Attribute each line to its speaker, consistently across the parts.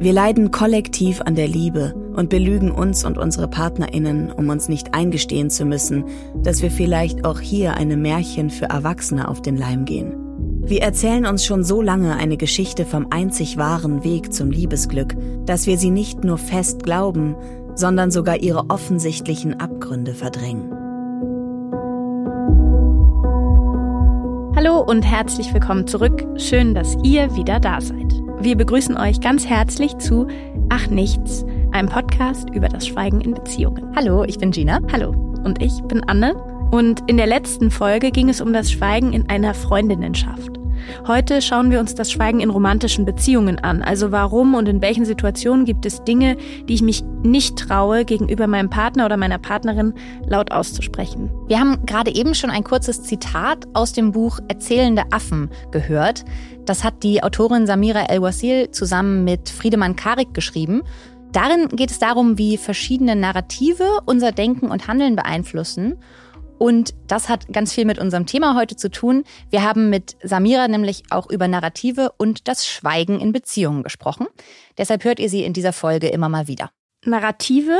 Speaker 1: Wir leiden kollektiv an der Liebe und belügen uns und unsere Partnerinnen, um uns nicht eingestehen zu müssen, dass wir vielleicht auch hier eine Märchen für Erwachsene auf den Leim gehen. Wir erzählen uns schon so lange eine Geschichte vom einzig wahren Weg zum Liebesglück, dass wir sie nicht nur fest glauben, sondern sogar ihre offensichtlichen Abgründe verdrängen.
Speaker 2: Hallo und herzlich willkommen zurück. Schön, dass ihr wieder da seid. Wir begrüßen euch ganz herzlich zu Ach Nichts, einem Podcast über das Schweigen in Beziehungen.
Speaker 3: Hallo, ich bin Gina.
Speaker 2: Hallo. Und ich bin Anne. Und in der letzten Folge ging es um das Schweigen in einer Freundinnenschaft. Heute schauen wir uns das Schweigen in romantischen Beziehungen an. Also warum und in welchen Situationen gibt es Dinge, die ich mich nicht traue, gegenüber meinem Partner oder meiner Partnerin laut auszusprechen.
Speaker 3: Wir haben gerade eben schon ein kurzes Zitat aus dem Buch Erzählende Affen gehört. Das hat die Autorin Samira El-Wasil zusammen mit Friedemann Karik geschrieben. Darin geht es darum, wie verschiedene Narrative unser Denken und Handeln beeinflussen und das hat ganz viel mit unserem Thema heute zu tun. Wir haben mit Samira nämlich auch über Narrative und das Schweigen in Beziehungen gesprochen. Deshalb hört ihr sie in dieser Folge immer mal wieder.
Speaker 2: Narrative,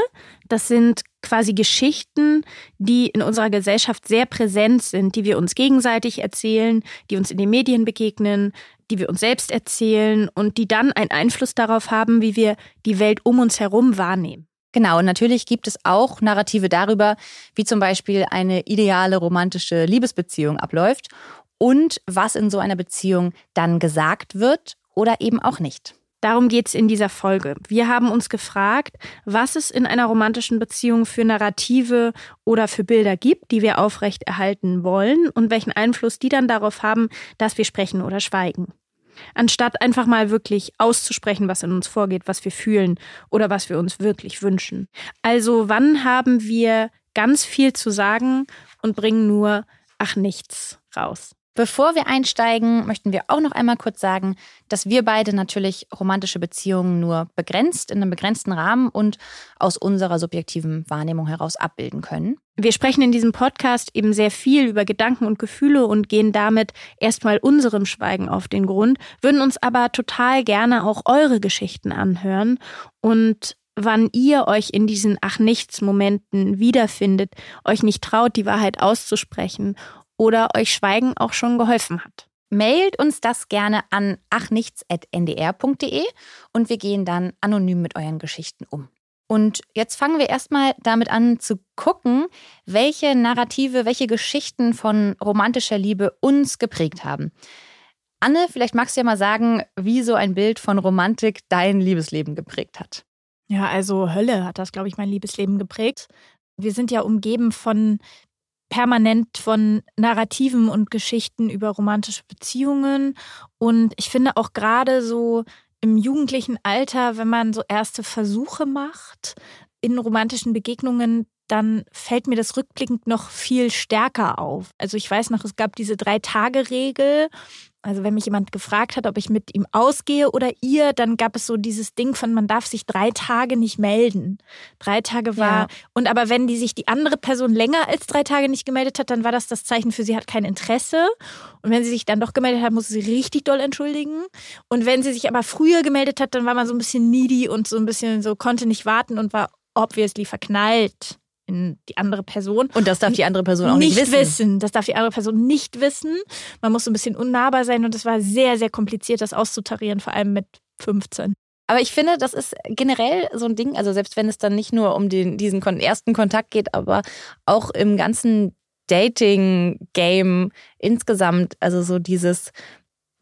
Speaker 2: das sind quasi Geschichten, die in unserer Gesellschaft sehr präsent sind, die wir uns gegenseitig erzählen, die uns in den Medien begegnen, die wir uns selbst erzählen und die dann einen Einfluss darauf haben, wie wir die Welt um uns herum wahrnehmen.
Speaker 3: Genau, und natürlich gibt es auch Narrative darüber, wie zum Beispiel eine ideale romantische Liebesbeziehung abläuft und was in so einer Beziehung dann gesagt wird oder eben auch nicht.
Speaker 2: Darum geht es in dieser Folge. Wir haben uns gefragt, was es in einer romantischen Beziehung für Narrative oder für Bilder gibt, die wir aufrechterhalten wollen und welchen Einfluss die dann darauf haben, dass wir sprechen oder schweigen anstatt einfach mal wirklich auszusprechen, was in uns vorgeht, was wir fühlen oder was wir uns wirklich wünschen. Also wann haben wir ganz viel zu sagen und bringen nur, ach nichts raus?
Speaker 3: Bevor wir einsteigen, möchten wir auch noch einmal kurz sagen, dass wir beide natürlich romantische Beziehungen nur begrenzt, in einem begrenzten Rahmen und aus unserer subjektiven Wahrnehmung heraus abbilden können.
Speaker 2: Wir sprechen in diesem Podcast eben sehr viel über Gedanken und Gefühle und gehen damit erstmal unserem Schweigen auf den Grund, würden uns aber total gerne auch eure Geschichten anhören und wann ihr euch in diesen Ach nichts Momenten wiederfindet, euch nicht traut, die Wahrheit auszusprechen oder euch Schweigen auch schon geholfen hat.
Speaker 3: Mailt uns das gerne an achnichts.ndr.de und wir gehen dann anonym mit euren Geschichten um. Und jetzt fangen wir erstmal damit an zu gucken, welche Narrative, welche Geschichten von romantischer Liebe uns geprägt haben. Anne, vielleicht magst du ja mal sagen, wie so ein Bild von Romantik dein Liebesleben geprägt hat.
Speaker 2: Ja, also Hölle hat das, glaube ich, mein Liebesleben geprägt. Wir sind ja umgeben von permanent von Narrativen und Geschichten über romantische Beziehungen. Und ich finde auch gerade so im jugendlichen Alter, wenn man so erste Versuche macht in romantischen Begegnungen, dann fällt mir das rückblickend noch viel stärker auf. Also ich weiß noch, es gab diese Drei-Tage-Regel also wenn mich jemand gefragt hat, ob ich mit ihm ausgehe oder ihr, dann gab es so dieses Ding von, man darf sich drei Tage nicht melden. Drei Tage war. Ja. Und aber wenn die sich die andere Person länger als drei Tage nicht gemeldet hat, dann war das das Zeichen für sie hat kein Interesse. Und wenn sie sich dann doch gemeldet hat, musste sie richtig doll entschuldigen. Und wenn sie sich aber früher gemeldet hat, dann war man so ein bisschen needy und so ein bisschen so konnte nicht warten und war obviously verknallt in die andere Person.
Speaker 3: Und das darf die andere Person auch nicht, nicht wissen. wissen.
Speaker 2: Das darf die andere Person nicht wissen. Man muss so ein bisschen unnahbar sein und es war sehr, sehr kompliziert, das auszutarieren, vor allem mit 15.
Speaker 3: Aber ich finde, das ist generell so ein Ding, also selbst wenn es dann nicht nur um den, diesen ersten Kontakt geht, aber auch im ganzen Dating-Game insgesamt, also so dieses,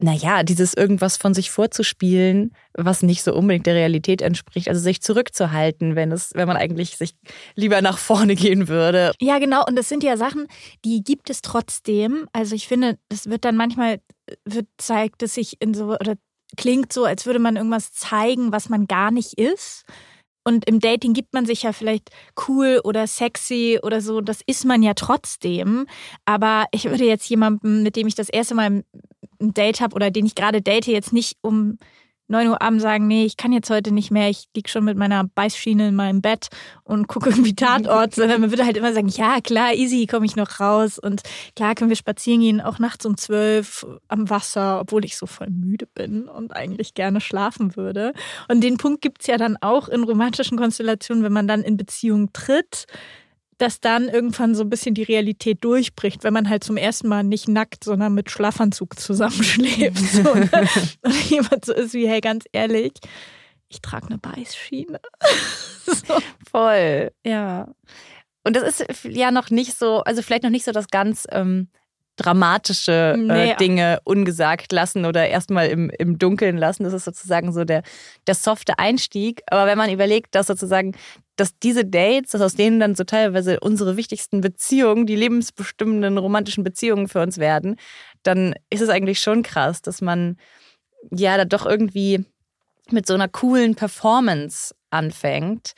Speaker 3: naja, dieses irgendwas von sich vorzuspielen, was nicht so unbedingt der Realität entspricht. Also sich zurückzuhalten, wenn es, wenn man eigentlich sich lieber nach vorne gehen würde.
Speaker 2: Ja, genau. Und das sind ja Sachen, die gibt es trotzdem. Also ich finde, das wird dann manchmal, wird, zeigt es sich in so, oder klingt so, als würde man irgendwas zeigen, was man gar nicht ist. Und im Dating gibt man sich ja vielleicht cool oder sexy oder so. Das ist man ja trotzdem. Aber ich würde jetzt jemandem, mit dem ich das erste Mal ein Date habe oder den ich gerade date, jetzt nicht um 9 Uhr abends sagen, nee, ich kann jetzt heute nicht mehr, ich lieg schon mit meiner Beißschiene in meinem Bett und gucke irgendwie Tatort, sondern man würde halt immer sagen, ja, klar, easy, komme ich noch raus und klar können wir spazieren gehen, auch nachts um zwölf am Wasser, obwohl ich so voll müde bin und eigentlich gerne schlafen würde. Und den Punkt gibt's ja dann auch in romantischen Konstellationen, wenn man dann in Beziehung tritt, dass dann irgendwann so ein bisschen die Realität durchbricht, wenn man halt zum ersten Mal nicht nackt, sondern mit Schlafanzug zusammenschläft. So, ne? Und jemand so ist wie, hey, ganz ehrlich, ich trage eine Beißschiene.
Speaker 3: so. Voll, ja. Und das ist ja noch nicht so, also vielleicht noch nicht so das ganz ähm, dramatische äh, nee. Dinge ungesagt lassen oder erstmal im, im Dunkeln lassen. Das ist sozusagen so der, der softe Einstieg. Aber wenn man überlegt, dass sozusagen dass diese Dates, dass aus denen dann so teilweise unsere wichtigsten Beziehungen, die lebensbestimmenden romantischen Beziehungen für uns werden, dann ist es eigentlich schon krass, dass man ja da doch irgendwie mit so einer coolen Performance anfängt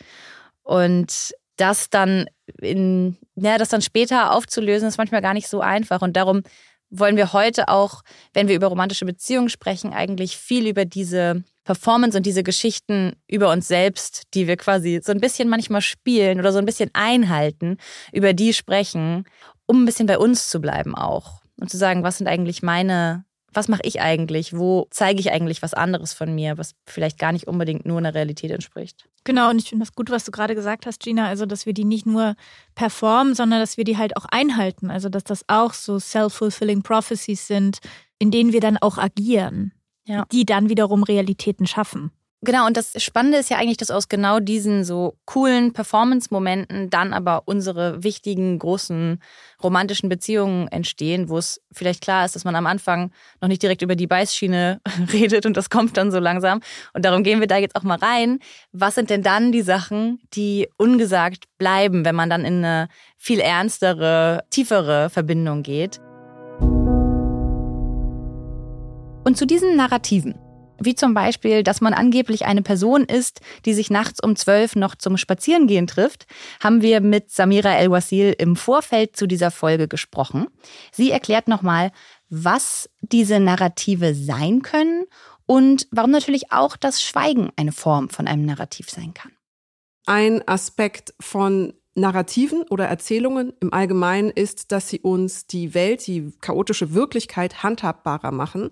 Speaker 3: und das dann in, ja, das dann später aufzulösen, ist manchmal gar nicht so einfach. Und darum wollen wir heute auch, wenn wir über romantische Beziehungen sprechen, eigentlich viel über diese Performance und diese Geschichten über uns selbst, die wir quasi so ein bisschen manchmal spielen oder so ein bisschen einhalten, über die sprechen, um ein bisschen bei uns zu bleiben auch. Und zu sagen, was sind eigentlich meine, was mache ich eigentlich? Wo zeige ich eigentlich was anderes von mir, was vielleicht gar nicht unbedingt nur einer Realität entspricht?
Speaker 2: Genau, und ich finde das gut, was du gerade gesagt hast, Gina, also dass wir die nicht nur performen, sondern dass wir die halt auch einhalten. Also dass das auch so self-fulfilling prophecies sind, in denen wir dann auch agieren ja. die dann wiederum Realitäten schaffen.
Speaker 3: Genau, und das Spannende ist ja eigentlich, dass aus genau diesen so coolen Performance-Momenten dann aber unsere wichtigen, großen romantischen Beziehungen entstehen, wo es vielleicht klar ist, dass man am Anfang noch nicht direkt über die Beißschiene redet und das kommt dann so langsam. Und darum gehen wir da jetzt auch mal rein. Was sind denn dann die Sachen, die ungesagt bleiben, wenn man dann in eine viel ernstere, tiefere Verbindung geht? Und zu diesen Narrativen, wie zum Beispiel, dass man angeblich eine Person ist, die sich nachts um zwölf noch zum Spazierengehen trifft, haben wir mit Samira El-Wasil im Vorfeld zu dieser Folge gesprochen. Sie erklärt nochmal, was diese Narrative sein können und warum natürlich auch das Schweigen eine Form von einem Narrativ sein kann.
Speaker 4: Ein Aspekt von Narrativen oder Erzählungen im Allgemeinen ist, dass sie uns die Welt, die chaotische Wirklichkeit handhabbarer machen.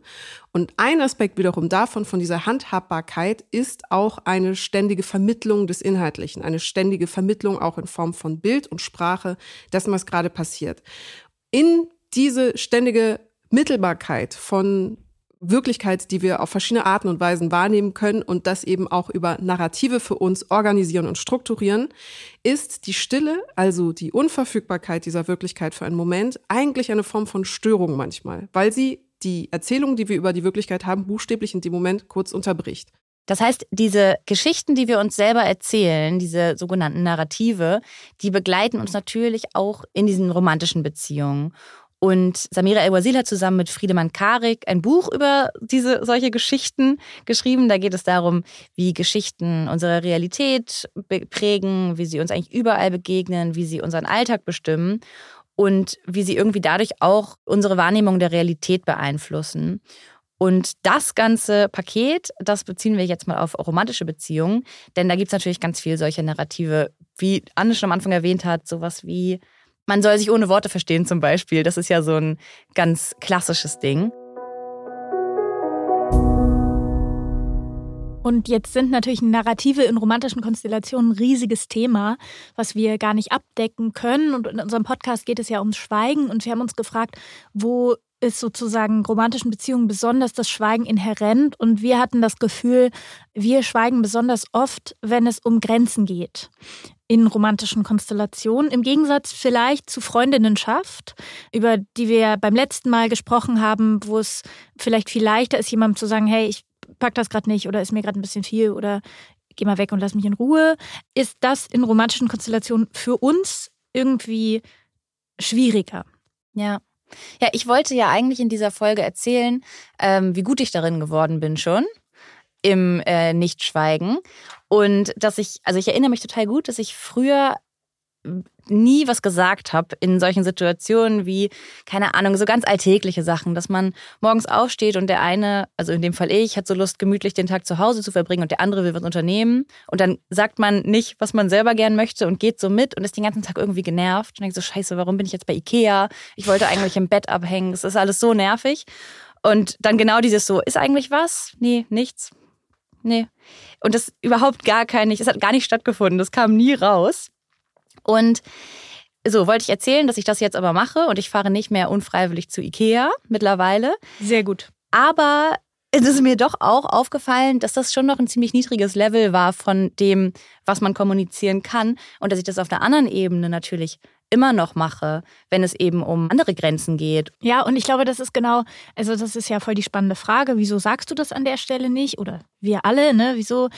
Speaker 4: Und ein Aspekt wiederum davon, von dieser Handhabbarkeit, ist auch eine ständige Vermittlung des Inhaltlichen, eine ständige Vermittlung auch in Form von Bild und Sprache dessen, was gerade passiert. In diese ständige Mittelbarkeit von Wirklichkeit, die wir auf verschiedene Arten und Weisen wahrnehmen können und das eben auch über Narrative für uns organisieren und strukturieren, ist die Stille, also die Unverfügbarkeit dieser Wirklichkeit für einen Moment, eigentlich eine Form von Störung manchmal, weil sie die Erzählung, die wir über die Wirklichkeit haben, buchstäblich in dem Moment kurz unterbricht.
Speaker 3: Das heißt, diese Geschichten, die wir uns selber erzählen, diese sogenannten Narrative, die begleiten uns natürlich auch in diesen romantischen Beziehungen. Und Samira El-Wazil hat zusammen mit Friedemann Karik ein Buch über diese solche Geschichten geschrieben. Da geht es darum, wie Geschichten unsere Realität prägen, wie sie uns eigentlich überall begegnen, wie sie unseren Alltag bestimmen und wie sie irgendwie dadurch auch unsere Wahrnehmung der Realität beeinflussen. Und das ganze Paket, das beziehen wir jetzt mal auf romantische Beziehungen, denn da gibt es natürlich ganz viel solche Narrative, wie Anne schon am Anfang erwähnt hat, sowas wie man soll sich ohne Worte verstehen zum Beispiel. Das ist ja so ein ganz klassisches Ding.
Speaker 2: Und jetzt sind natürlich Narrative in romantischen Konstellationen ein riesiges Thema, was wir gar nicht abdecken können. Und in unserem Podcast geht es ja ums Schweigen. Und wir haben uns gefragt, wo ist sozusagen romantischen Beziehungen besonders das Schweigen inhärent. Und wir hatten das Gefühl, wir schweigen besonders oft, wenn es um Grenzen geht in romantischen Konstellationen. Im Gegensatz vielleicht zu Freundinnenschaft, über die wir beim letzten Mal gesprochen haben, wo es vielleicht viel leichter ist, jemandem zu sagen, hey, ich pack das gerade nicht oder ist mir gerade ein bisschen viel oder geh mal weg und lass mich in Ruhe. Ist das in romantischen Konstellationen für uns irgendwie schwieriger?
Speaker 3: Ja. Ja, ich wollte ja eigentlich in dieser Folge erzählen, ähm, wie gut ich darin geworden bin schon im äh, Nichtschweigen. Und dass ich, also ich erinnere mich total gut, dass ich früher nie was gesagt habe in solchen Situationen wie, keine Ahnung, so ganz alltägliche Sachen, dass man morgens aufsteht und der eine, also in dem Fall ich, hat so Lust, gemütlich den Tag zu Hause zu verbringen und der andere will was unternehmen. Und dann sagt man nicht, was man selber gern möchte und geht so mit und ist den ganzen Tag irgendwie genervt und denkt so, scheiße, warum bin ich jetzt bei Ikea? Ich wollte eigentlich im Bett abhängen. Es ist alles so nervig. Und dann genau dieses so, ist eigentlich was? Nee, nichts. Nee. Und das überhaupt gar kein, es hat gar nicht stattgefunden. Das kam nie raus. Und so wollte ich erzählen, dass ich das jetzt aber mache und ich fahre nicht mehr unfreiwillig zu Ikea mittlerweile.
Speaker 2: Sehr gut.
Speaker 3: Aber es ist mir doch auch aufgefallen, dass das schon noch ein ziemlich niedriges Level war von dem, was man kommunizieren kann und dass ich das auf der anderen Ebene natürlich immer noch mache, wenn es eben um andere Grenzen geht.
Speaker 2: Ja, und ich glaube, das ist genau, also das ist ja voll die spannende Frage. Wieso sagst du das an der Stelle nicht? Oder wir alle, ne? Wieso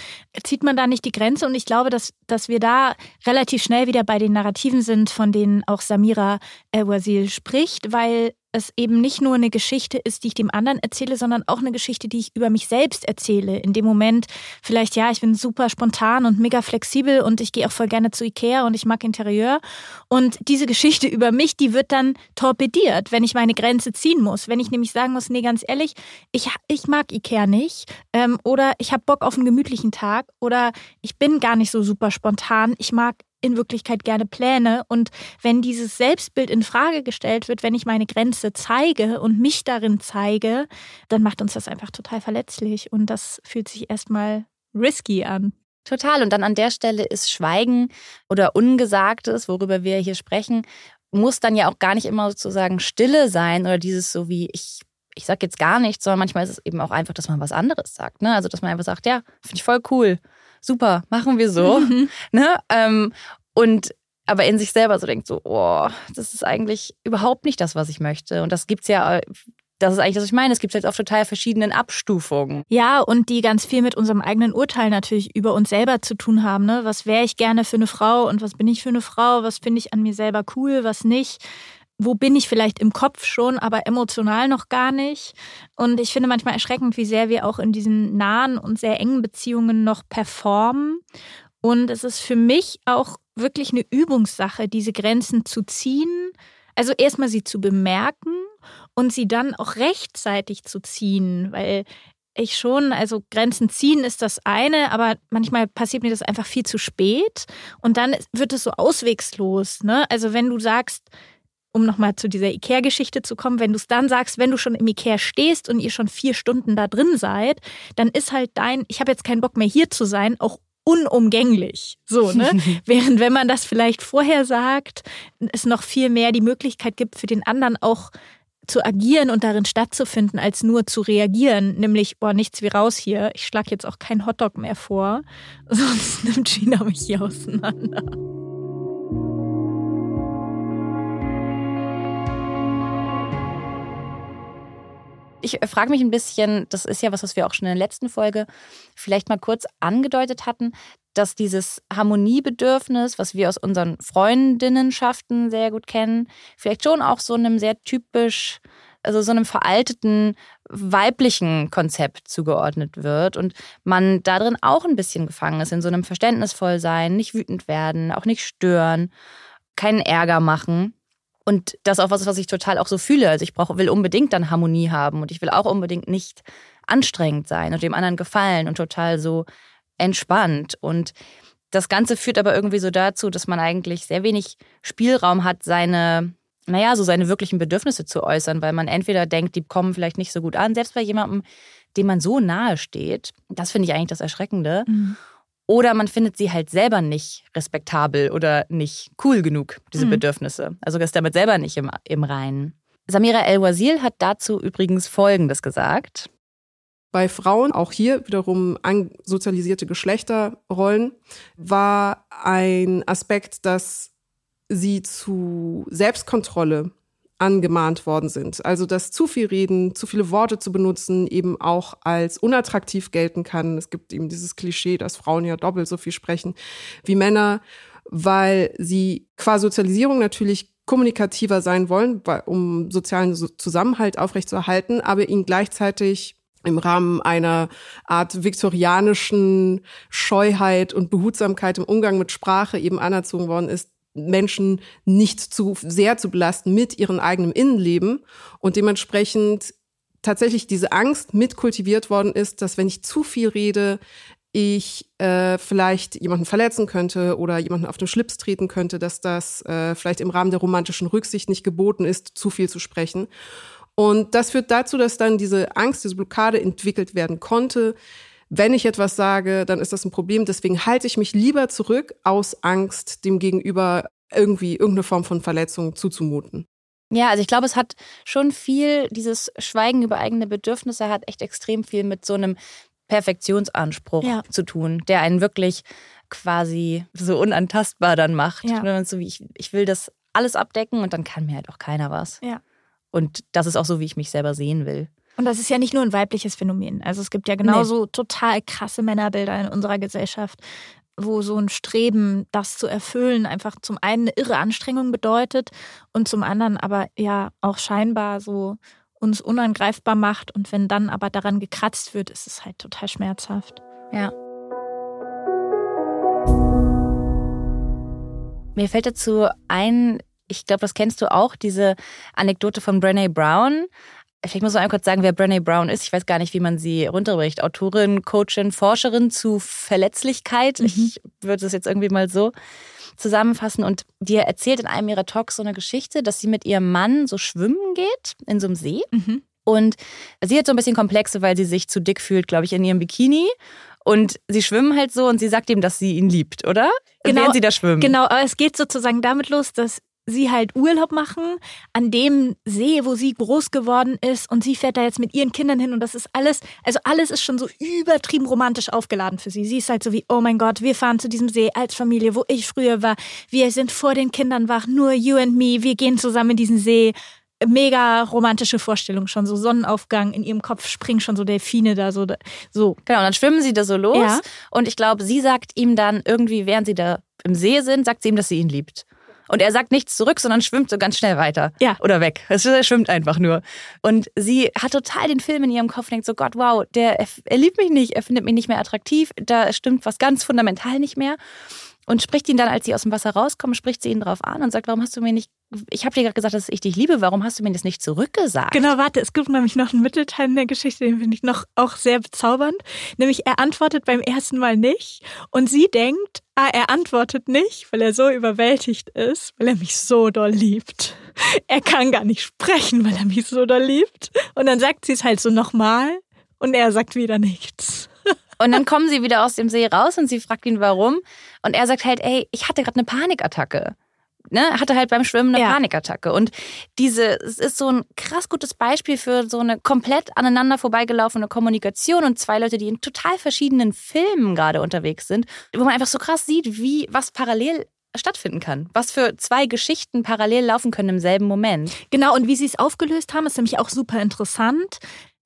Speaker 2: zieht man da nicht die Grenze? Und ich glaube, dass, dass wir da relativ schnell wieder bei den Narrativen sind, von denen auch Samira El-Wazil spricht, weil es eben nicht nur eine Geschichte ist, die ich dem anderen erzähle, sondern auch eine Geschichte, die ich über mich selbst erzähle. In dem Moment vielleicht, ja, ich bin super spontan und mega flexibel und ich gehe auch voll gerne zu Ikea und ich mag Interieur. Und diese Geschichte über mich, die wird dann torpediert, wenn ich meine Grenze ziehen muss. Wenn ich nämlich sagen muss, nee, ganz ehrlich, ich, ich mag Ikea nicht ähm, oder ich habe Bock auf einen gemütlichen Tag oder ich bin gar nicht so super spontan. Ich mag in Wirklichkeit gerne Pläne. Und wenn dieses Selbstbild in Frage gestellt wird, wenn ich meine Grenze zeige und mich darin zeige, dann macht uns das einfach total verletzlich. Und das fühlt sich erstmal risky an.
Speaker 3: Total. Und dann an der Stelle ist Schweigen oder Ungesagtes, worüber wir hier sprechen, muss dann ja auch gar nicht immer sozusagen Stille sein oder dieses so wie ich ich sag jetzt gar nichts, sondern manchmal ist es eben auch einfach, dass man was anderes sagt. Ne? Also dass man einfach sagt, ja, finde ich voll cool super, machen wir so. Mhm. Ne? Ähm, und aber in sich selber so denkt, so, oh, das ist eigentlich überhaupt nicht das, was ich möchte. Und das gibt's ja das ist eigentlich das, was ich meine. Es gibt jetzt auf total verschiedenen Abstufungen.
Speaker 2: Ja, und die ganz viel mit unserem eigenen Urteil natürlich über uns selber zu tun haben. Ne? Was wäre ich gerne für eine Frau und was bin ich für eine Frau? Was finde ich an mir selber cool, was nicht? Wo bin ich vielleicht im Kopf schon, aber emotional noch gar nicht. Und ich finde manchmal erschreckend, wie sehr wir auch in diesen nahen und sehr engen Beziehungen noch performen. Und es ist für mich auch wirklich eine Übungssache, diese Grenzen zu ziehen. Also erstmal sie zu bemerken und sie dann auch rechtzeitig zu ziehen, weil ich schon, also Grenzen ziehen ist das eine, aber manchmal passiert mir das einfach viel zu spät und dann wird es so auswegslos. Ne? Also wenn du sagst, um nochmal zu dieser Ikea-Geschichte zu kommen, wenn du es dann sagst, wenn du schon im Ikea stehst und ihr schon vier Stunden da drin seid, dann ist halt dein, ich habe jetzt keinen Bock mehr hier zu sein, auch unumgänglich. So, ne? Während wenn man das vielleicht vorher sagt, es noch viel mehr die Möglichkeit gibt, für den anderen auch zu agieren und darin stattzufinden, als nur zu reagieren, nämlich, boah, nichts wie raus hier, ich schlag jetzt auch keinen Hotdog mehr vor, sonst nimmt Gina mich hier auseinander.
Speaker 3: Ich frage mich ein bisschen, das ist ja was, was wir auch schon in der letzten Folge vielleicht mal kurz angedeutet hatten, dass dieses Harmoniebedürfnis, was wir aus unseren Freundinnenschaften sehr gut kennen, vielleicht schon auch so einem sehr typisch, also so einem veralteten weiblichen Konzept zugeordnet wird und man darin auch ein bisschen gefangen ist, in so einem verständnisvoll sein, nicht wütend werden, auch nicht stören, keinen Ärger machen. Und das ist auch was, was ich total auch so fühle. Also ich brauche, will unbedingt dann Harmonie haben und ich will auch unbedingt nicht anstrengend sein und dem anderen gefallen und total so entspannt. Und das Ganze führt aber irgendwie so dazu, dass man eigentlich sehr wenig Spielraum hat, seine, naja, so seine wirklichen Bedürfnisse zu äußern, weil man entweder denkt, die kommen vielleicht nicht so gut an, selbst bei jemandem, dem man so nahe steht. Das finde ich eigentlich das Erschreckende. Mhm. Oder man findet sie halt selber nicht respektabel oder nicht cool genug, diese mhm. Bedürfnisse. Also ist damit selber nicht im, im Reinen. Samira El-Wazil hat dazu übrigens Folgendes gesagt.
Speaker 4: Bei Frauen, auch hier wiederum sozialisierte Geschlechterrollen, war ein Aspekt, dass sie zu Selbstkontrolle angemahnt worden sind. Also dass zu viel reden, zu viele Worte zu benutzen eben auch als unattraktiv gelten kann. Es gibt eben dieses Klischee, dass Frauen ja doppelt so viel sprechen wie Männer, weil sie qua Sozialisierung natürlich kommunikativer sein wollen, um sozialen Zusammenhalt aufrechtzuerhalten, aber ihn gleichzeitig im Rahmen einer Art viktorianischen Scheuheit und Behutsamkeit im Umgang mit Sprache eben anerzogen worden ist, Menschen nicht zu sehr zu belasten mit ihrem eigenen Innenleben und dementsprechend tatsächlich diese Angst mitkultiviert worden ist, dass wenn ich zu viel rede, ich äh, vielleicht jemanden verletzen könnte oder jemanden auf den Schlips treten könnte, dass das äh, vielleicht im Rahmen der romantischen Rücksicht nicht geboten ist, zu viel zu sprechen. Und das führt dazu, dass dann diese Angst, diese Blockade entwickelt werden konnte. Wenn ich etwas sage, dann ist das ein Problem. Deswegen halte ich mich lieber zurück aus Angst, dem Gegenüber irgendwie irgendeine Form von Verletzung zuzumuten.
Speaker 3: Ja, also ich glaube, es hat schon viel, dieses Schweigen über eigene Bedürfnisse hat echt extrem viel mit so einem Perfektionsanspruch ja. zu tun, der einen wirklich quasi so unantastbar dann macht. Ja. So wie ich, ich will das alles abdecken und dann kann mir halt auch keiner was.
Speaker 2: Ja.
Speaker 3: Und das ist auch so, wie ich mich selber sehen will.
Speaker 2: Und das ist ja nicht nur ein weibliches Phänomen. Also es gibt ja genauso nee. total krasse Männerbilder in unserer Gesellschaft, wo so ein Streben, das zu erfüllen, einfach zum einen eine irre Anstrengung bedeutet und zum anderen aber ja auch scheinbar so uns unangreifbar macht. Und wenn dann aber daran gekratzt wird, ist es halt total schmerzhaft.
Speaker 3: Ja. Mir fällt dazu ein, ich glaube, das kennst du auch, diese Anekdote von Brené Brown. Vielleicht muss man einmal kurz sagen, wer Brené Brown ist. Ich weiß gar nicht, wie man sie runterbricht. Autorin, Coachin, Forscherin zu Verletzlichkeit. Mhm. Ich würde es jetzt irgendwie mal so zusammenfassen. Und die erzählt in einem ihrer Talks so eine Geschichte, dass sie mit ihrem Mann so schwimmen geht in so einem See. Mhm. Und sie hat so ein bisschen Komplexe, weil sie sich zu dick fühlt, glaube ich, in ihrem Bikini. Und sie schwimmen halt so und sie sagt ihm, dass sie ihn liebt, oder?
Speaker 2: Genau,
Speaker 3: Während sie da schwimmen.
Speaker 2: Genau, aber es geht sozusagen damit los, dass sie halt Urlaub machen an dem See, wo sie groß geworden ist und sie fährt da jetzt mit ihren Kindern hin und das ist alles, also alles ist schon so übertrieben romantisch aufgeladen für sie. Sie ist halt so wie, oh mein Gott, wir fahren zu diesem See als Familie, wo ich früher war. Wir sind vor den Kindern wach, nur you and me, wir gehen zusammen in diesen See. Mega romantische Vorstellung schon, so Sonnenaufgang in ihrem Kopf springen schon so Delfine da so. so.
Speaker 3: Genau, und dann schwimmen sie da so los ja. und ich glaube, sie sagt ihm dann irgendwie, während sie da im See sind, sagt sie ihm, dass sie ihn liebt. Und er sagt nichts zurück, sondern schwimmt so ganz schnell weiter.
Speaker 2: Ja.
Speaker 3: Oder weg. Er schwimmt einfach nur. Und sie hat total den Film in ihrem Kopf und denkt so, Gott, wow, der, er liebt mich nicht, er findet mich nicht mehr attraktiv, da stimmt was ganz fundamental nicht mehr und spricht ihn dann, als sie aus dem Wasser rauskommen, spricht sie ihn drauf an und sagt, warum hast du mir nicht, ich habe dir gerade gesagt, dass ich dich liebe, warum hast du mir das nicht zurückgesagt?
Speaker 2: Genau, warte, es gibt nämlich noch einen Mittelteil in der Geschichte, den finde ich noch auch sehr bezaubernd. Nämlich, er antwortet beim ersten Mal nicht und sie denkt, ah, er antwortet nicht, weil er so überwältigt ist, weil er mich so doll liebt. Er kann gar nicht sprechen, weil er mich so doll liebt. Und dann sagt sie es halt so nochmal und er sagt wieder nichts.
Speaker 3: Und dann kommen sie wieder aus dem See raus und sie fragt ihn, warum. Und er sagt halt, ey, ich hatte gerade eine Panikattacke. Ne, hatte halt beim Schwimmen eine ja. Panikattacke. Und diese, es ist so ein krass gutes Beispiel für so eine komplett aneinander vorbeigelaufene Kommunikation und zwei Leute, die in total verschiedenen Filmen gerade unterwegs sind, wo man einfach so krass sieht, wie was parallel stattfinden kann. Was für zwei Geschichten parallel laufen können im selben Moment.
Speaker 2: Genau, und wie sie es aufgelöst haben, ist nämlich auch super interessant.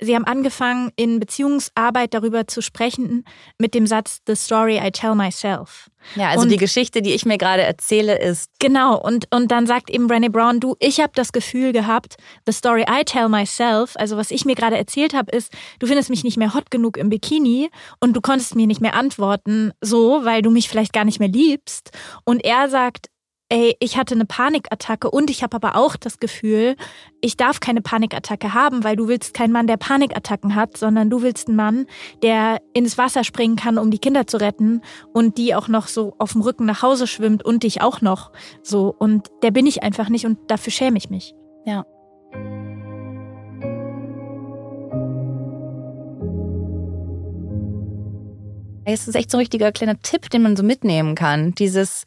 Speaker 2: Sie haben angefangen, in Beziehungsarbeit darüber zu sprechen mit dem Satz The Story I Tell Myself.
Speaker 3: Ja, also und, die Geschichte, die ich mir gerade erzähle, ist.
Speaker 2: Genau, und, und dann sagt eben Brené Brown, du, ich habe das Gefühl gehabt, The Story I Tell Myself, also was ich mir gerade erzählt habe, ist, du findest mich nicht mehr hot genug im Bikini und du konntest mir nicht mehr antworten, so, weil du mich vielleicht gar nicht mehr liebst. Und er sagt, ey, ich hatte eine Panikattacke und ich habe aber auch das Gefühl, ich darf keine Panikattacke haben, weil du willst keinen Mann, der Panikattacken hat, sondern du willst einen Mann, der ins Wasser springen kann, um die Kinder zu retten und die auch noch so auf dem Rücken nach Hause schwimmt und dich auch noch so. Und der bin ich einfach nicht und dafür schäme ich mich.
Speaker 3: Ja. Es ist echt so ein richtiger kleiner Tipp, den man so mitnehmen kann. Dieses,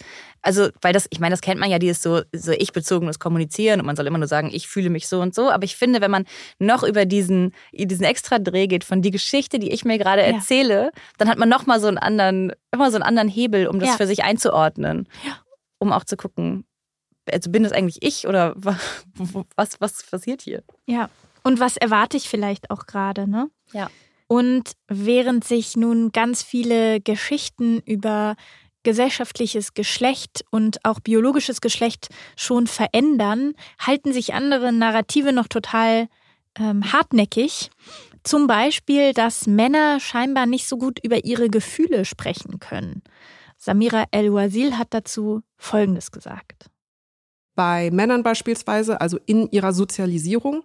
Speaker 3: also, weil das, ich meine, das kennt man ja, dieses so, so ich-bezogenes Kommunizieren und man soll immer nur sagen, ich fühle mich so und so. Aber ich finde, wenn man noch über diesen, diesen extra Dreh geht von die Geschichte, die ich mir gerade ja. erzähle, dann hat man nochmal so einen anderen, immer so einen anderen Hebel, um das ja. für sich einzuordnen. Ja. Um auch zu gucken, also bin das eigentlich ich oder was, was passiert hier?
Speaker 2: Ja. Und was erwarte ich vielleicht auch gerade, ne?
Speaker 3: Ja.
Speaker 2: Und während sich nun ganz viele Geschichten über gesellschaftliches Geschlecht und auch biologisches Geschlecht schon verändern, halten sich andere Narrative noch total ähm, hartnäckig. Zum Beispiel, dass Männer scheinbar nicht so gut über ihre Gefühle sprechen können. Samira El-Wazil hat dazu Folgendes gesagt.
Speaker 4: Bei Männern beispielsweise, also in ihrer Sozialisierung,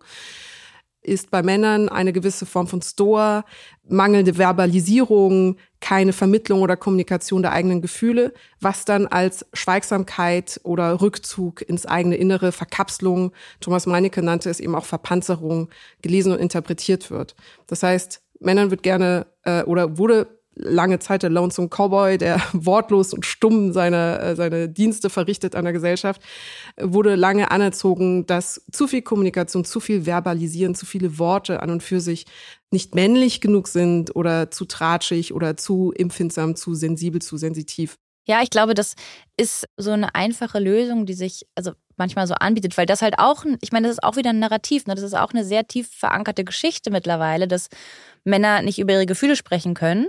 Speaker 4: ist bei Männern eine gewisse Form von Stoa, mangelnde Verbalisierung, keine Vermittlung oder Kommunikation der eigenen Gefühle, was dann als Schweigsamkeit oder Rückzug ins eigene Innere, Verkapselung, Thomas Meinecke nannte es eben auch Verpanzerung, gelesen und interpretiert wird. Das heißt, Männern wird gerne äh, oder wurde lange Zeit der Lonesome Cowboy, der wortlos und stumm seine, äh, seine Dienste verrichtet an der Gesellschaft, wurde lange anerzogen, dass zu viel Kommunikation, zu viel Verbalisieren, zu viele Worte an und für sich nicht männlich genug sind oder zu tratschig oder zu empfindsam, zu sensibel, zu sensitiv.
Speaker 3: Ja, ich glaube, das ist so eine einfache Lösung, die sich also manchmal so anbietet, weil das halt auch, ich meine, das ist auch wieder ein Narrativ, ne? das ist auch eine sehr tief verankerte Geschichte mittlerweile, dass Männer nicht über ihre Gefühle sprechen können.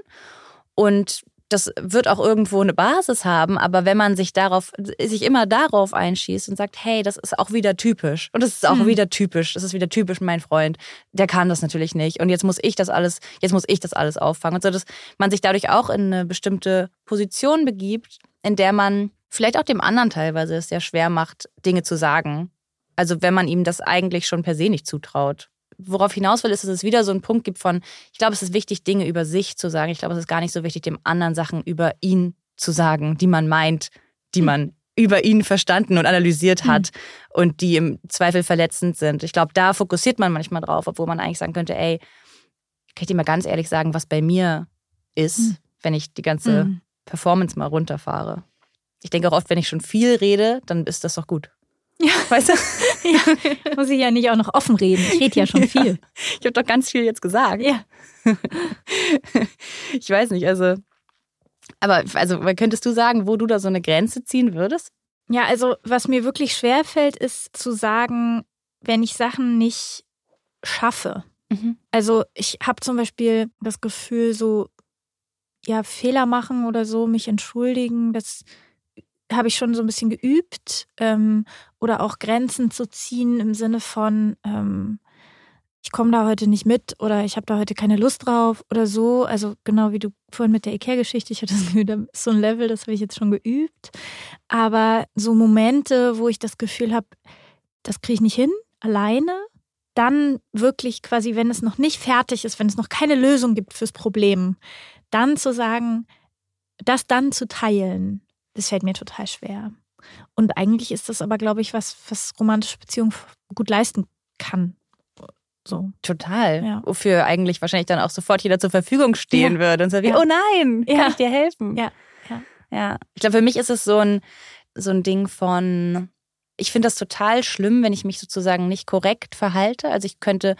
Speaker 3: Und das wird auch irgendwo eine Basis haben, aber wenn man sich darauf, sich immer darauf einschießt und sagt, hey, das ist auch wieder typisch und das ist auch mhm. wieder typisch, das ist wieder typisch mein Freund, der kann das natürlich nicht und jetzt muss ich das alles, jetzt muss ich das alles auffangen und so, dass man sich dadurch auch in eine bestimmte Position begibt, in der man vielleicht auch dem anderen teilweise es sehr schwer macht, Dinge zu sagen. Also wenn man ihm das eigentlich schon per se nicht zutraut worauf hinaus will, ist, dass es wieder so einen Punkt gibt von, ich glaube, es ist wichtig, Dinge über sich zu sagen. Ich glaube, es ist gar nicht so wichtig, dem anderen Sachen über ihn zu sagen, die man meint, die hm. man über ihn verstanden und analysiert hm. hat mhm. und die im Zweifel verletzend sind. Ich glaube, da fokussiert man manchmal drauf, obwohl man eigentlich sagen könnte, ey, kann ich dir mal ganz ehrlich sagen, was bei mir ist, mhm. wenn ich die ganze mhm. Performance mal runterfahre. Ich denke auch oft, wenn ich schon viel rede, dann ist das doch gut.
Speaker 2: Ja. Weißt du? Ja. Muss ich ja nicht auch noch offen reden. Ich rede ja schon viel. Ja.
Speaker 3: Ich habe doch ganz viel jetzt gesagt.
Speaker 2: Ja.
Speaker 3: Ich weiß nicht, also. Aber also könntest du sagen, wo du da so eine Grenze ziehen würdest?
Speaker 2: Ja, also was mir wirklich schwer fällt, ist zu sagen, wenn ich Sachen nicht schaffe. Mhm. Also ich habe zum Beispiel das Gefühl, so ja Fehler machen oder so, mich entschuldigen, das habe ich schon so ein bisschen geübt ähm, oder auch Grenzen zu ziehen im Sinne von, ähm, ich komme da heute nicht mit oder ich habe da heute keine Lust drauf oder so. Also genau wie du vorhin mit der Ikea-Geschichte, ich hatte das Gefühl, da ist so ein Level, das habe ich jetzt schon geübt. Aber so Momente, wo ich das Gefühl habe, das kriege ich nicht hin, alleine, dann wirklich quasi, wenn es noch nicht fertig ist, wenn es noch keine Lösung gibt fürs Problem, dann zu sagen, das dann zu teilen das fällt mir total schwer. Und eigentlich ist das aber, glaube ich, was, was romantische Beziehungen gut leisten kann. So.
Speaker 3: Total. Ja. Wofür eigentlich wahrscheinlich dann auch sofort jeder zur Verfügung stehen ja. würde und so wie, ja. oh nein, kann ich dir helfen?
Speaker 2: Ja. ja.
Speaker 3: Ja. Ich glaube, für mich ist es so ein, so ein Ding von, ich finde das total schlimm, wenn ich mich sozusagen nicht korrekt verhalte. Also ich könnte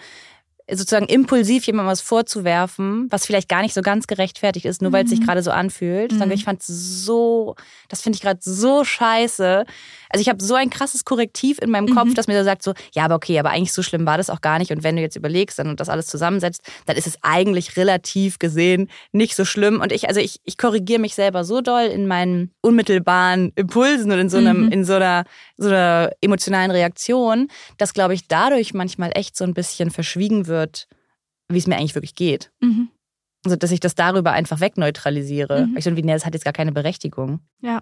Speaker 3: sozusagen impulsiv jemandem was vorzuwerfen, was vielleicht gar nicht so ganz gerechtfertigt ist, nur mhm. weil es sich gerade so anfühlt. Mhm. Ich fand so, das finde ich gerade so scheiße. Also ich habe so ein krasses Korrektiv in meinem Kopf, mhm. das mir so sagt so, ja, aber okay, aber eigentlich so schlimm war das auch gar nicht. Und wenn du jetzt überlegst dann und das alles zusammensetzt, dann ist es eigentlich relativ gesehen nicht so schlimm. Und ich, also ich, ich korrigiere mich selber so doll in meinen unmittelbaren Impulsen und in so einem, mhm. in so einer, so einer emotionalen Reaktion, dass, glaube ich, dadurch manchmal echt so ein bisschen verschwiegen wird, wie es mir eigentlich wirklich geht. Mhm. Also, dass ich das darüber einfach wegneutralisiere. Mhm. Ich so, wie, nee, das hat jetzt gar keine Berechtigung.
Speaker 2: Ja.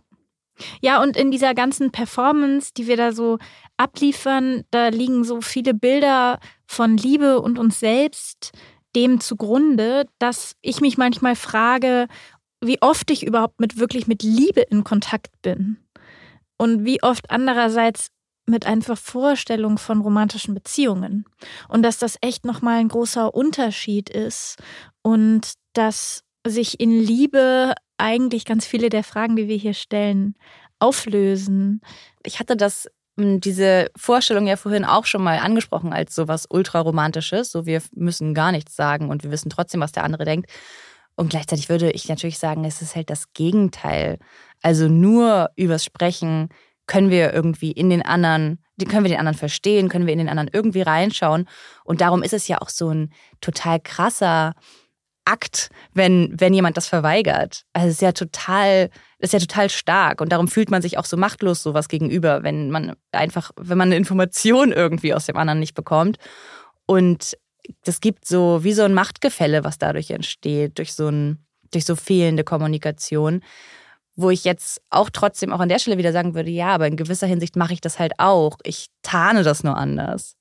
Speaker 2: Ja, und in dieser ganzen Performance, die wir da so abliefern, da liegen so viele Bilder von Liebe und uns selbst dem zugrunde, dass ich mich manchmal frage, wie oft ich überhaupt mit wirklich mit Liebe in Kontakt bin und wie oft andererseits mit einfach Vorstellung von romantischen Beziehungen und dass das echt noch mal ein großer Unterschied ist und dass sich in Liebe eigentlich ganz viele der Fragen, die wir hier stellen, auflösen.
Speaker 3: Ich hatte das hm, diese Vorstellung ja vorhin auch schon mal angesprochen als sowas ultraromantisches, so wir müssen gar nichts sagen und wir wissen trotzdem, was der andere denkt. Und gleichzeitig würde ich natürlich sagen, es ist halt das Gegenteil. Also nur übers Sprechen können wir irgendwie in den anderen, können wir den anderen verstehen, können wir in den anderen irgendwie reinschauen. Und darum ist es ja auch so ein total krasser Akt, wenn, wenn jemand das verweigert. Also es ist ja total, ist ja total stark und darum fühlt man sich auch so machtlos sowas gegenüber, wenn man einfach, wenn man eine Information irgendwie aus dem anderen nicht bekommt. Und das gibt so wie so ein Machtgefälle, was dadurch entsteht, durch so ein, durch so fehlende Kommunikation. Wo ich jetzt auch trotzdem auch an der Stelle wieder sagen würde, ja, aber in gewisser Hinsicht mache ich das halt auch. Ich tarne das nur anders.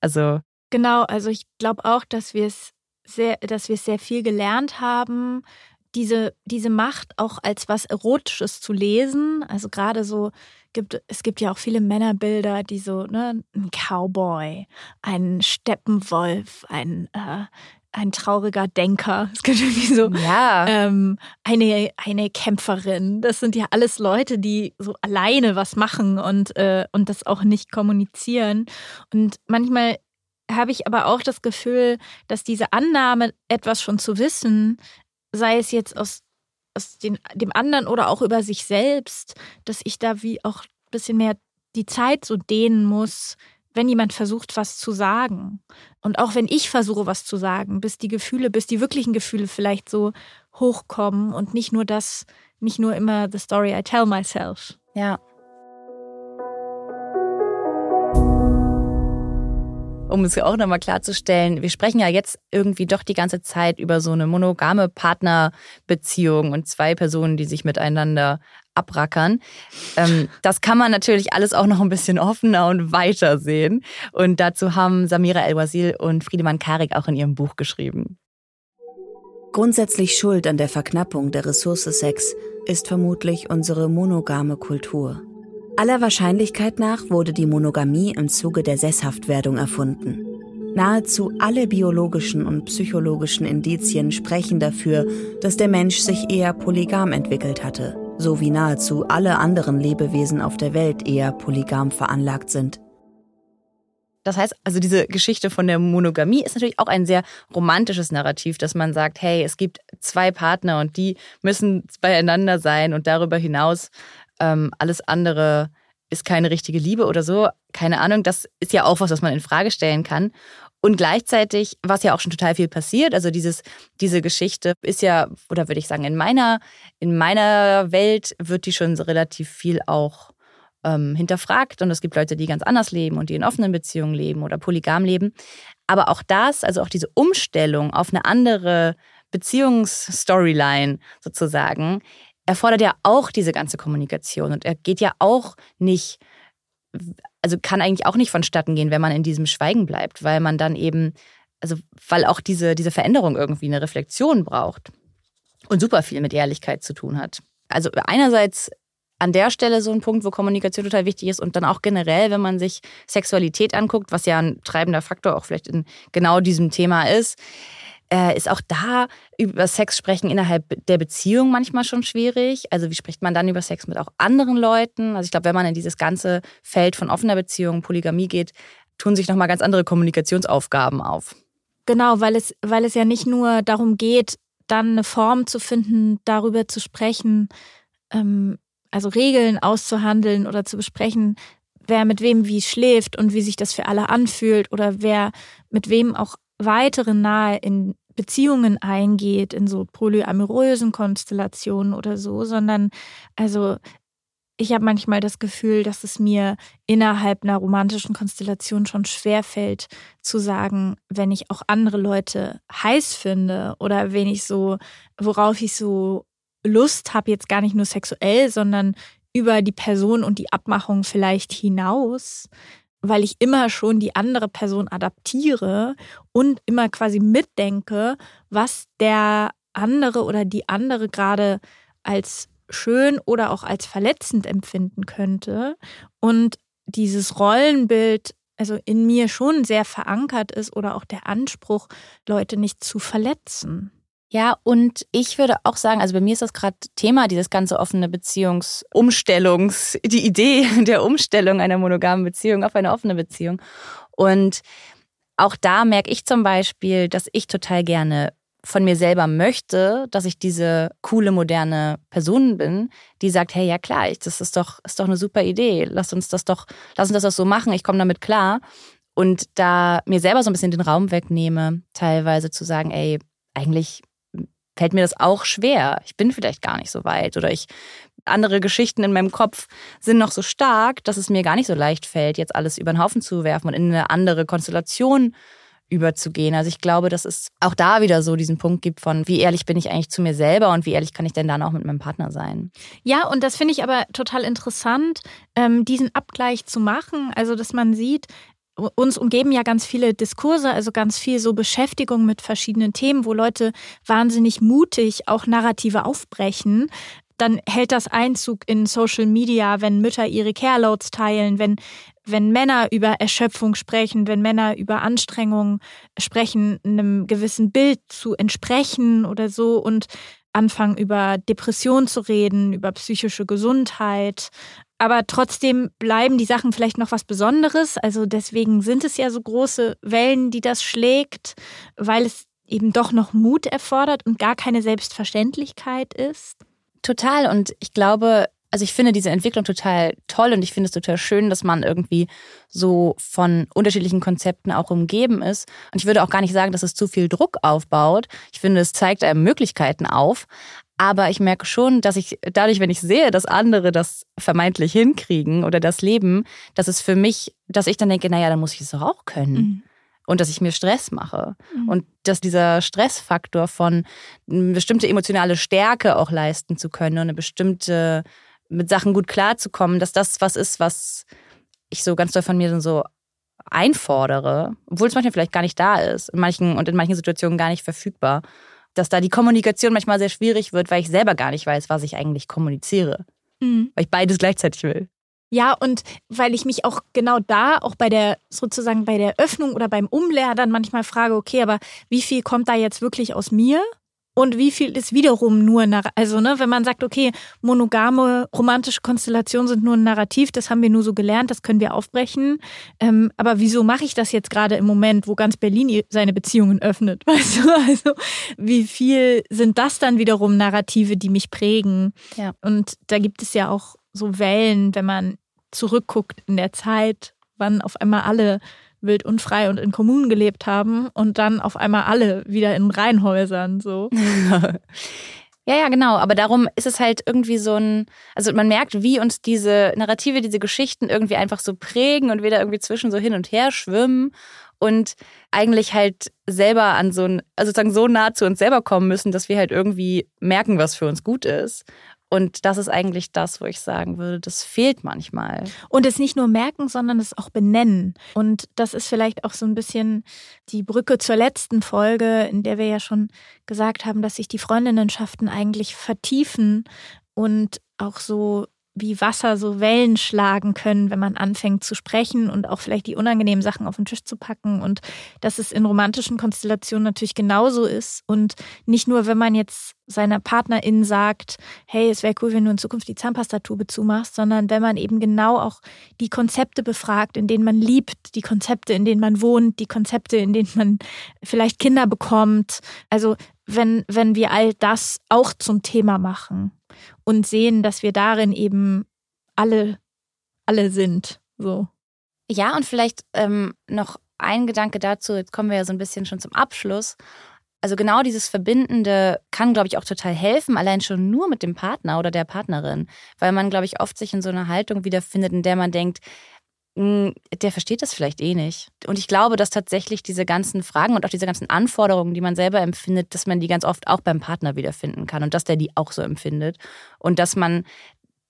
Speaker 3: Also.
Speaker 2: Genau, also ich glaube auch, dass wir es sehr, dass wir sehr viel gelernt haben, diese, diese Macht auch als was Erotisches zu lesen. Also gerade so gibt, es gibt ja auch viele Männerbilder, die so, ne, ein Cowboy, ein Steppenwolf, ein, äh, ein trauriger Denker. Es gibt irgendwie so
Speaker 3: ja.
Speaker 2: ähm, eine, eine Kämpferin. Das sind ja alles Leute, die so alleine was machen und, äh, und das auch nicht kommunizieren. Und manchmal habe ich aber auch das Gefühl, dass diese Annahme, etwas schon zu wissen, sei es jetzt aus, aus den, dem anderen oder auch über sich selbst, dass ich da wie auch ein bisschen mehr die Zeit so dehnen muss, wenn jemand versucht, was zu sagen. Und auch wenn ich versuche, was zu sagen, bis die Gefühle, bis die wirklichen Gefühle vielleicht so hochkommen und nicht nur das, nicht nur immer the story I tell myself.
Speaker 3: Ja. Um es auch nochmal klarzustellen, wir sprechen ja jetzt irgendwie doch die ganze Zeit über so eine monogame Partnerbeziehung und zwei Personen, die sich miteinander abrackern. Ähm, das kann man natürlich alles auch noch ein bisschen offener und weiter sehen. Und dazu haben Samira El-Wazil und Friedemann Karik auch in ihrem Buch geschrieben.
Speaker 1: Grundsätzlich schuld an der Verknappung der Ressource Sex ist vermutlich unsere monogame Kultur. Aller Wahrscheinlichkeit nach wurde die Monogamie im Zuge der Sesshaftwerdung erfunden. Nahezu alle biologischen und psychologischen Indizien sprechen dafür, dass der Mensch sich eher polygam entwickelt hatte, so wie nahezu alle anderen Lebewesen auf der Welt eher polygam veranlagt sind.
Speaker 3: Das heißt, also diese Geschichte von der Monogamie ist natürlich auch ein sehr romantisches Narrativ, dass man sagt, hey, es gibt zwei Partner und die müssen beieinander sein und darüber hinaus ähm, alles andere ist keine richtige Liebe oder so. Keine Ahnung, das ist ja auch was, was man in Frage stellen kann. Und gleichzeitig, was ja auch schon total viel passiert, also dieses, diese Geschichte ist ja, oder würde ich sagen, in meiner, in meiner Welt wird die schon relativ viel auch ähm, hinterfragt. Und es gibt Leute, die ganz anders leben und die in offenen Beziehungen leben oder polygam leben. Aber auch das, also auch diese Umstellung auf eine andere Beziehungsstoryline sozusagen, erfordert ja auch diese ganze Kommunikation und er geht ja auch nicht, also kann eigentlich auch nicht vonstatten gehen, wenn man in diesem Schweigen bleibt, weil man dann eben, also weil auch diese, diese Veränderung irgendwie eine Reflexion braucht und super viel mit Ehrlichkeit zu tun hat. Also einerseits an der Stelle so ein Punkt, wo Kommunikation total wichtig ist und dann auch generell, wenn man sich Sexualität anguckt, was ja ein treibender Faktor auch vielleicht in genau diesem Thema ist, äh, ist auch da über Sex sprechen innerhalb der Beziehung manchmal schon schwierig. Also wie spricht man dann über Sex mit auch anderen Leuten? Also ich glaube, wenn man in dieses ganze Feld von offener Beziehung, Polygamie geht, tun sich nochmal ganz andere Kommunikationsaufgaben auf.
Speaker 2: Genau, weil es, weil es ja nicht nur darum geht, dann eine Form zu finden, darüber zu sprechen, ähm, also Regeln auszuhandeln oder zu besprechen, wer mit wem wie schläft und wie sich das für alle anfühlt oder wer mit wem auch weitere nahe in Beziehungen eingeht, in so polyamorösen Konstellationen oder so, sondern also ich habe manchmal das Gefühl, dass es mir innerhalb einer romantischen Konstellation schon schwerfällt zu sagen, wenn ich auch andere Leute heiß finde oder wenn ich so, worauf ich so Lust habe, jetzt gar nicht nur sexuell, sondern über die Person und die Abmachung vielleicht hinaus, weil ich immer schon die andere Person adaptiere und immer quasi mitdenke, was der andere oder die andere gerade als schön oder auch als verletzend empfinden könnte und dieses Rollenbild also in mir schon sehr verankert ist oder auch der Anspruch, Leute nicht zu verletzen.
Speaker 3: Ja, und ich würde auch sagen, also bei mir ist das gerade Thema, dieses ganze offene Beziehungsumstellungs, die Idee der Umstellung einer monogamen Beziehung auf eine offene Beziehung. Und auch da merke ich zum Beispiel, dass ich total gerne von mir selber möchte, dass ich diese coole, moderne Person bin, die sagt, hey, ja klar, das ist doch, ist doch eine super Idee. Lass uns das doch, lass uns das doch so machen, ich komme damit klar. Und da mir selber so ein bisschen den Raum wegnehme, teilweise zu sagen, ey, eigentlich fällt mir das auch schwer. Ich bin vielleicht gar nicht so weit oder ich andere Geschichten in meinem Kopf sind noch so stark, dass es mir gar nicht so leicht fällt, jetzt alles über den Haufen zu werfen und in eine andere Konstellation überzugehen. Also ich glaube, dass es auch da wieder so diesen Punkt gibt von, wie ehrlich bin ich eigentlich zu mir selber und wie ehrlich kann ich denn dann auch mit meinem Partner sein.
Speaker 2: Ja, und das finde ich aber total interessant, ähm, diesen Abgleich zu machen. Also, dass man sieht, uns umgeben ja ganz viele Diskurse, also ganz viel so Beschäftigung mit verschiedenen Themen, wo Leute wahnsinnig mutig auch Narrative aufbrechen. Dann hält das Einzug in Social Media, wenn Mütter ihre Careloads teilen, wenn, wenn Männer über Erschöpfung sprechen, wenn Männer über Anstrengungen sprechen, einem gewissen Bild zu entsprechen oder so und anfangen über Depression zu reden, über psychische Gesundheit, aber trotzdem bleiben die Sachen vielleicht noch was Besonderes. Also deswegen sind es ja so große Wellen, die das schlägt, weil es eben doch noch Mut erfordert und gar keine Selbstverständlichkeit ist.
Speaker 3: Total. Und ich glaube, also ich finde diese Entwicklung total toll und ich finde es total schön, dass man irgendwie so von unterschiedlichen Konzepten auch umgeben ist. Und ich würde auch gar nicht sagen, dass es zu viel Druck aufbaut. Ich finde, es zeigt einem Möglichkeiten auf. Aber ich merke schon, dass ich dadurch, wenn ich sehe, dass andere das vermeintlich hinkriegen oder das leben, dass es für mich, dass ich dann denke, naja, dann muss ich es doch auch können. Mhm. Und dass ich mir Stress mache. Mhm. Und dass dieser Stressfaktor von eine bestimmte emotionale Stärke auch leisten zu können und eine bestimmte, mit Sachen gut klarzukommen, dass das was ist, was ich so ganz doll von mir so einfordere, obwohl es manchmal vielleicht gar nicht da ist, in manchen und in manchen Situationen gar nicht verfügbar dass da die Kommunikation manchmal sehr schwierig wird, weil ich selber gar nicht weiß, was ich eigentlich kommuniziere. Mhm. Weil ich beides gleichzeitig will.
Speaker 2: Ja, und weil ich mich auch genau da, auch bei der, sozusagen bei der Öffnung oder beim Umleer dann manchmal frage, okay, aber wie viel kommt da jetzt wirklich aus mir? Und wie viel ist wiederum nur, also ne, wenn man sagt, okay, monogame romantische Konstellationen sind nur ein Narrativ, das haben wir nur so gelernt, das können wir aufbrechen. Ähm, aber wieso mache ich das jetzt gerade im Moment, wo ganz Berlin seine Beziehungen öffnet? Weißt du, also wie viel sind das dann wiederum Narrative, die mich prägen? Ja. Und da gibt es ja auch so Wellen, wenn man zurückguckt in der Zeit, wann auf einmal alle wild und frei und in Kommunen gelebt haben und dann auf einmal alle wieder in Reihenhäusern so.
Speaker 3: Ja, ja, genau. Aber darum ist es halt irgendwie so ein, also man merkt, wie uns diese Narrative, diese Geschichten irgendwie einfach so prägen und wir da irgendwie zwischen so hin und her schwimmen und eigentlich halt selber an so ein, also sozusagen so nah zu uns selber kommen müssen, dass wir halt irgendwie merken, was für uns gut ist. Und das ist eigentlich das, wo ich sagen würde, das fehlt manchmal.
Speaker 2: Und es nicht nur merken, sondern es auch benennen. Und das ist vielleicht auch so ein bisschen die Brücke zur letzten Folge, in der wir ja schon gesagt haben, dass sich die Freundinnenschaften eigentlich vertiefen und auch so wie Wasser so Wellen schlagen können, wenn man anfängt zu sprechen und auch vielleicht die unangenehmen Sachen auf den Tisch zu packen. Und dass es in romantischen Konstellationen natürlich genauso ist. Und nicht nur, wenn man jetzt seiner Partnerin sagt, hey, es wäre cool, wenn du in Zukunft die Zahnpastatube zumachst, sondern wenn man eben genau auch die Konzepte befragt, in denen man liebt, die Konzepte, in denen man wohnt, die Konzepte, in denen man vielleicht Kinder bekommt. Also wenn, wenn wir all das auch zum Thema machen und sehen, dass wir darin eben alle, alle sind. So.
Speaker 3: Ja, und vielleicht ähm, noch ein Gedanke dazu, jetzt kommen wir ja so ein bisschen schon zum Abschluss. Also genau dieses Verbindende kann, glaube ich, auch total helfen, allein schon nur mit dem Partner oder der Partnerin, weil man, glaube ich, oft sich in so einer Haltung wiederfindet, in der man denkt, der versteht das vielleicht eh nicht. Und ich glaube, dass tatsächlich diese ganzen Fragen und auch diese ganzen Anforderungen, die man selber empfindet, dass man die ganz oft auch beim Partner wiederfinden kann und dass der die auch so empfindet. Und dass man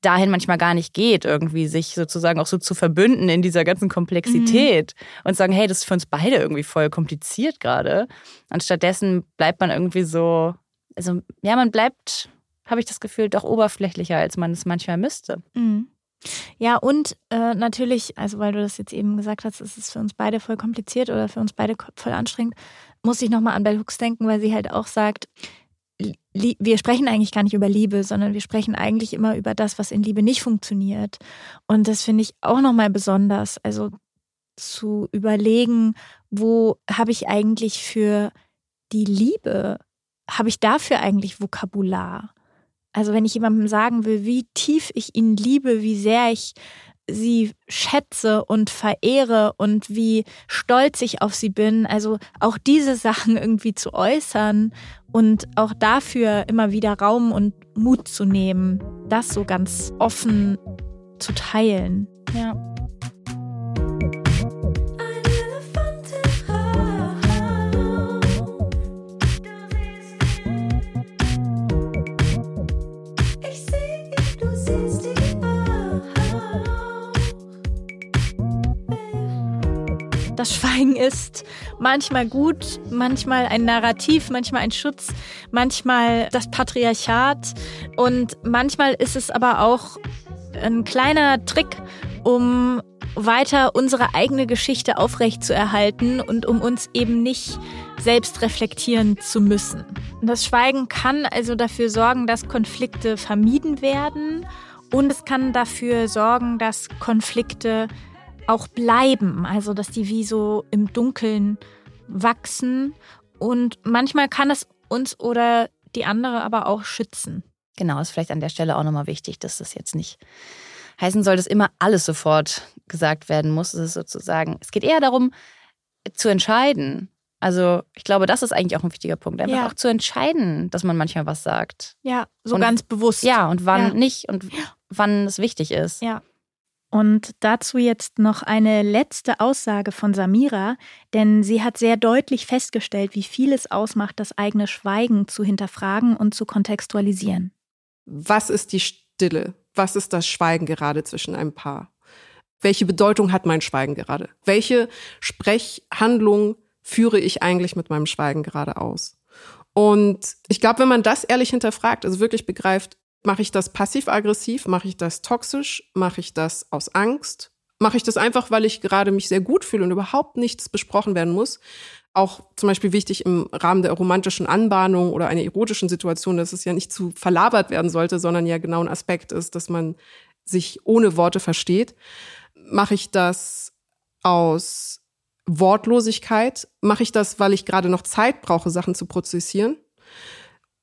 Speaker 3: dahin manchmal gar nicht geht, irgendwie sich sozusagen auch so zu verbünden in dieser ganzen Komplexität mhm. und sagen, hey, das ist für uns beide irgendwie voll kompliziert gerade. Und stattdessen bleibt man irgendwie so, also ja, man bleibt, habe ich das Gefühl, doch oberflächlicher, als man es manchmal müsste.
Speaker 2: Mhm. Ja, und äh, natürlich, also weil du das jetzt eben gesagt hast, es ist für uns beide voll kompliziert oder für uns beide voll anstrengend, muss ich nochmal an Bell Hooks denken, weil sie halt auch sagt, wir sprechen eigentlich gar nicht über Liebe, sondern wir sprechen eigentlich immer über das, was in Liebe nicht funktioniert. Und das finde ich auch nochmal besonders. Also zu überlegen, wo habe ich eigentlich für die Liebe, habe ich dafür eigentlich Vokabular? Also wenn ich jemandem sagen will, wie tief ich ihn liebe, wie sehr ich sie schätze und verehre und wie stolz ich auf sie bin, also auch diese Sachen irgendwie zu äußern und auch dafür immer wieder Raum und Mut zu nehmen, das so ganz offen zu teilen. Ja. Das Schweigen ist manchmal gut, manchmal ein Narrativ, manchmal ein Schutz, manchmal das Patriarchat und manchmal ist es aber auch ein kleiner Trick, um weiter unsere eigene Geschichte aufrechtzuerhalten und um uns eben nicht selbst reflektieren zu müssen. Das Schweigen kann also dafür sorgen, dass Konflikte vermieden werden und es kann dafür sorgen, dass Konflikte auch bleiben, also dass die wie so im Dunkeln wachsen und manchmal kann es uns oder die andere aber auch schützen.
Speaker 3: Genau, ist vielleicht an der Stelle auch nochmal wichtig, dass das jetzt nicht heißen soll, dass immer alles sofort gesagt werden muss. Es ist sozusagen, es geht eher darum, zu entscheiden. Also ich glaube, das ist eigentlich auch ein wichtiger Punkt, einfach ja. auch zu entscheiden, dass man manchmal was sagt.
Speaker 2: Ja, so und, ganz bewusst.
Speaker 3: Ja, und wann ja. nicht und wann es wichtig ist.
Speaker 2: Ja. Und dazu jetzt noch eine letzte Aussage von Samira, denn sie hat sehr deutlich festgestellt, wie viel es ausmacht, das eigene Schweigen zu hinterfragen und zu kontextualisieren.
Speaker 4: Was ist die Stille? Was ist das Schweigen gerade zwischen einem Paar? Welche Bedeutung hat mein Schweigen gerade? Welche Sprechhandlung führe ich eigentlich mit meinem Schweigen gerade aus? Und ich glaube, wenn man das ehrlich hinterfragt, also wirklich begreift, Mache ich das passiv-aggressiv? Mache ich das toxisch? Mache ich das aus Angst? Mache ich das einfach, weil ich gerade mich sehr gut fühle und überhaupt nichts besprochen werden muss? Auch zum Beispiel wichtig im Rahmen der romantischen Anbahnung oder einer erotischen Situation, dass es ja nicht zu verlabert werden sollte, sondern ja genau ein Aspekt ist, dass man sich ohne Worte versteht. Mache ich das aus Wortlosigkeit? Mache ich das, weil ich gerade noch Zeit brauche, Sachen zu prozessieren?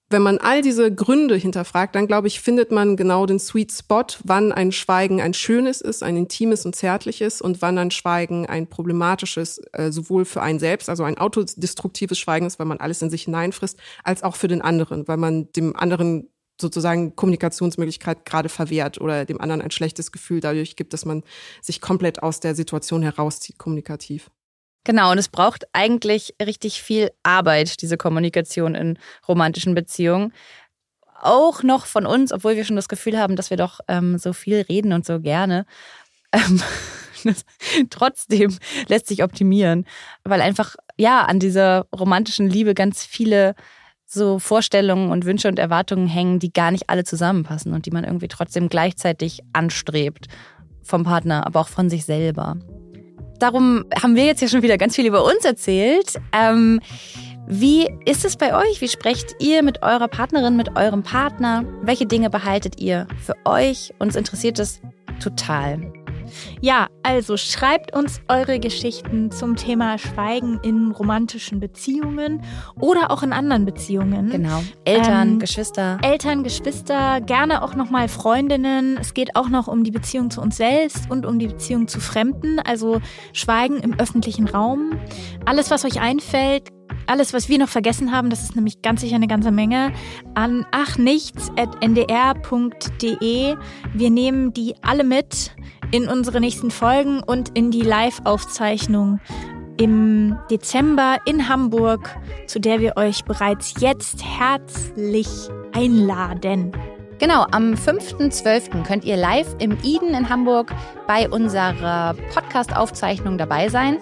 Speaker 4: Wenn man all diese Gründe hinterfragt, dann glaube ich, findet man genau den Sweet Spot, wann ein Schweigen ein schönes ist, ein intimes und zärtliches und wann ein Schweigen ein problematisches, äh, sowohl für einen selbst, also ein autodestruktives Schweigen ist, weil man alles in sich hineinfrisst, als auch für den anderen, weil man dem anderen sozusagen Kommunikationsmöglichkeit gerade verwehrt oder dem anderen ein schlechtes Gefühl dadurch gibt, dass man sich komplett aus der Situation herauszieht, kommunikativ.
Speaker 3: Genau, und es braucht eigentlich richtig viel Arbeit, diese Kommunikation in romantischen Beziehungen. Auch noch von uns, obwohl wir schon das Gefühl haben, dass wir doch ähm, so viel reden und so gerne. Ähm, trotzdem lässt sich optimieren, weil einfach, ja, an dieser romantischen Liebe ganz viele so Vorstellungen und Wünsche und Erwartungen hängen, die gar nicht alle zusammenpassen und die man irgendwie trotzdem gleichzeitig anstrebt. Vom Partner, aber auch von sich selber. Darum haben wir jetzt ja schon wieder ganz viel über uns erzählt. Ähm, wie ist es bei euch? Wie sprecht ihr mit eurer Partnerin, mit eurem Partner? Welche Dinge behaltet ihr für euch? Uns interessiert es total.
Speaker 2: Ja, also schreibt uns eure Geschichten zum Thema Schweigen in romantischen Beziehungen oder auch in anderen Beziehungen.
Speaker 3: Genau. Eltern, ähm, Geschwister.
Speaker 2: Eltern, Geschwister, gerne auch nochmal Freundinnen. Es geht auch noch um die Beziehung zu uns selbst und um die Beziehung zu Fremden. Also Schweigen im öffentlichen Raum. Alles, was euch einfällt, alles, was wir noch vergessen haben, das ist nämlich ganz sicher eine ganze Menge, an achnichts.ndr.de. Wir nehmen die alle mit in unsere nächsten Folgen und in die Live-Aufzeichnung im Dezember in Hamburg, zu der wir euch bereits jetzt herzlich einladen.
Speaker 3: Genau, am 5.12. könnt ihr live im Eden in Hamburg bei unserer Podcast-Aufzeichnung dabei sein.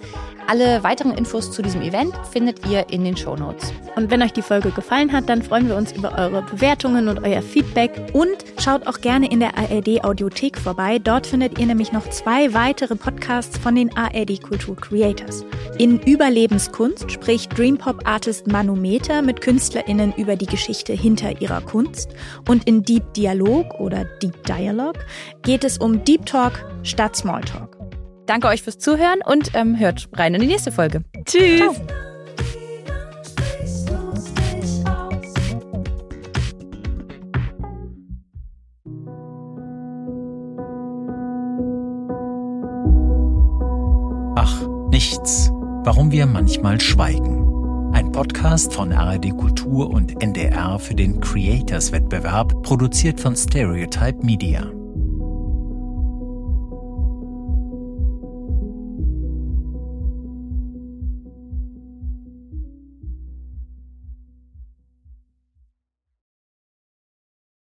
Speaker 3: Alle weiteren Infos zu diesem Event findet ihr in den Show Notes.
Speaker 2: Und wenn euch die Folge gefallen hat, dann freuen wir uns über eure Bewertungen und euer Feedback. Und schaut auch gerne in der ARD Audiothek vorbei. Dort findet ihr nämlich noch zwei weitere Podcasts von den ARD Kultur Creators. In Überlebenskunst spricht Dreampop Artist Manometer mit KünstlerInnen über die Geschichte hinter ihrer Kunst. Und in Deep Dialog oder Deep Dialogue geht es um Deep Talk statt Smalltalk.
Speaker 3: Danke euch fürs Zuhören und ähm, hört rein in die nächste Folge.
Speaker 2: Tschüss. Ciao.
Speaker 5: Ach, nichts. Warum wir manchmal schweigen. Ein Podcast von RRD Kultur und NDR für den Creators Wettbewerb, produziert von Stereotype Media.